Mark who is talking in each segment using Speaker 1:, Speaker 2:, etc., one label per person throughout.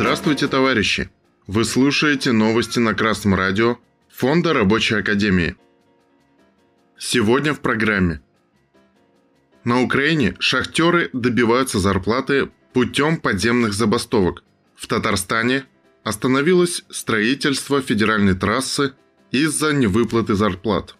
Speaker 1: Здравствуйте, товарищи! Вы слушаете новости на Красном радио Фонда Рабочей Академии. Сегодня в программе. На Украине шахтеры добиваются зарплаты путем подземных забастовок. В Татарстане остановилось строительство федеральной трассы из-за невыплаты зарплат.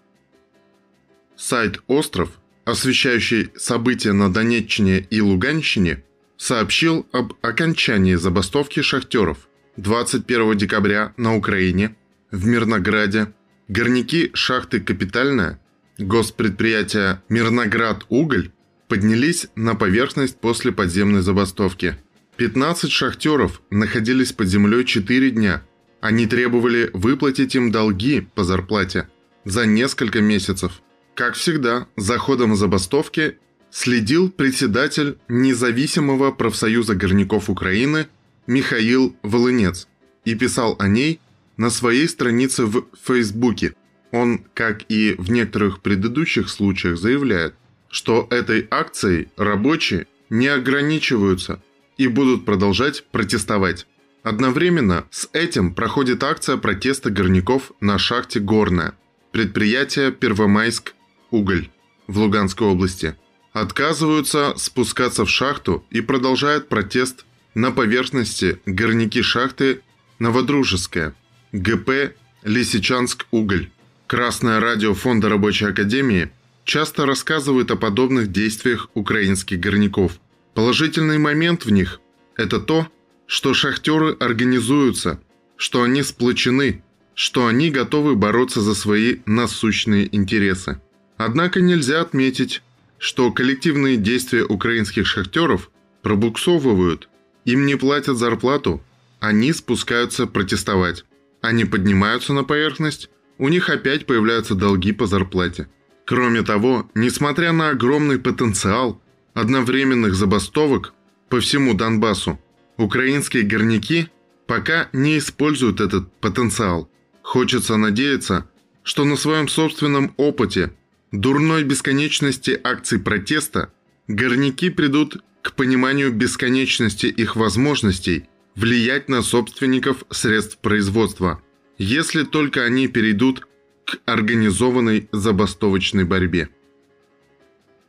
Speaker 1: Сайт «Остров», освещающий события на Донеччине и Луганщине, сообщил об окончании забастовки шахтеров 21 декабря на Украине, в Мирнограде, горняки шахты «Капитальная», госпредприятия «Мирноград-Уголь» поднялись на поверхность после подземной забастовки. 15 шахтеров находились под землей 4 дня. Они требовали выплатить им долги по зарплате за несколько месяцев. Как всегда, за ходом забастовки следил председатель независимого профсоюза горняков Украины Михаил Волынец и писал о ней на своей странице в Фейсбуке. Он, как и в некоторых предыдущих случаях, заявляет, что этой акцией рабочие не ограничиваются и будут продолжать протестовать. Одновременно с этим проходит акция протеста горняков на шахте «Горная» предприятия «Первомайск Уголь» в Луганской области – отказываются спускаться в шахту и продолжают протест на поверхности горняки шахты Новодружеская, ГП Лисичанск-Уголь. Красное радио Фонда Рабочей Академии часто рассказывает о подобных действиях украинских горняков. Положительный момент в них – это то, что шахтеры организуются, что они сплочены, что они готовы бороться за свои насущные интересы. Однако нельзя отметить, что коллективные действия украинских шахтеров пробуксовывают, им не платят зарплату, они спускаются протестовать. Они поднимаются на поверхность, у них опять появляются долги по зарплате. Кроме того, несмотря на огромный потенциал одновременных забастовок по всему Донбассу, украинские горняки пока не используют этот потенциал. Хочется надеяться, что на своем собственном опыте дурной бесконечности акций протеста, горняки придут к пониманию бесконечности их возможностей влиять на собственников средств производства, если только они перейдут к организованной забастовочной борьбе.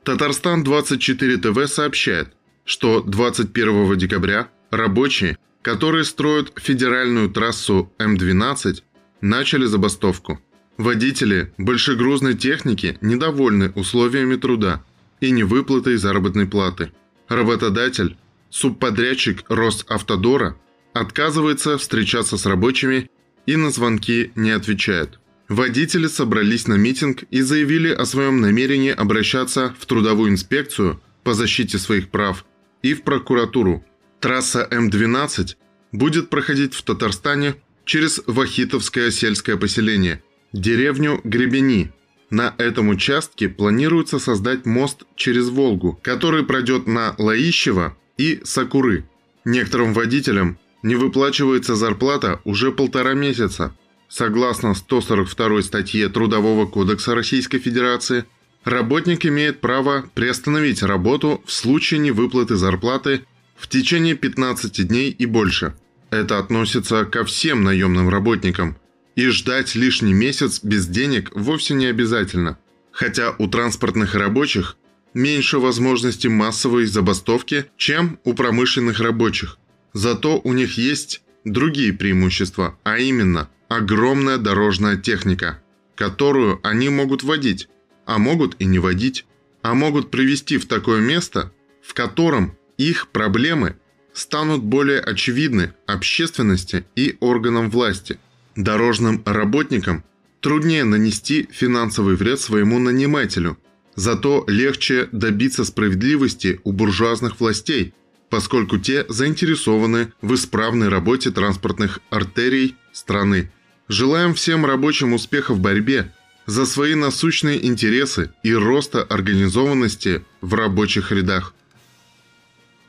Speaker 1: Татарстан 24 ТВ сообщает, что 21 декабря рабочие, которые строят федеральную трассу М12, начали забастовку – Водители большегрузной техники недовольны условиями труда и невыплатой заработной платы. Работодатель, субподрядчик Росавтодора, отказывается встречаться с рабочими и на звонки не отвечает. Водители собрались на митинг и заявили о своем намерении обращаться в трудовую инспекцию по защите своих прав и в прокуратуру. Трасса М12 будет проходить в Татарстане через Вахитовское сельское поселение – деревню Гребени. На этом участке планируется создать мост через Волгу, который пройдет на Лаищево и Сакуры. Некоторым водителям не выплачивается зарплата уже полтора месяца. Согласно 142 статье Трудового кодекса Российской Федерации, работник имеет право приостановить работу в случае невыплаты зарплаты в течение 15 дней и больше. Это относится ко всем наемным работникам, и ждать лишний месяц без денег вовсе не обязательно. Хотя у транспортных рабочих меньше возможности массовой забастовки, чем у промышленных рабочих. Зато у них есть другие преимущества, а именно огромная дорожная техника, которую они могут водить, а могут и не водить, а могут привести в такое место, в котором их проблемы станут более очевидны общественности и органам власти – Дорожным работникам труднее нанести финансовый вред своему нанимателю, зато легче добиться справедливости у буржуазных властей, поскольку те заинтересованы в исправной работе транспортных артерий страны. Желаем всем рабочим успеха в борьбе за свои насущные интересы и роста организованности в рабочих рядах.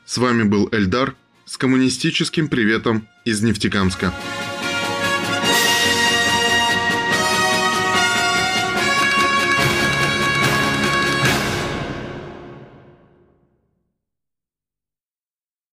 Speaker 1: С вами был Эльдар с коммунистическим приветом из Нефтекамска.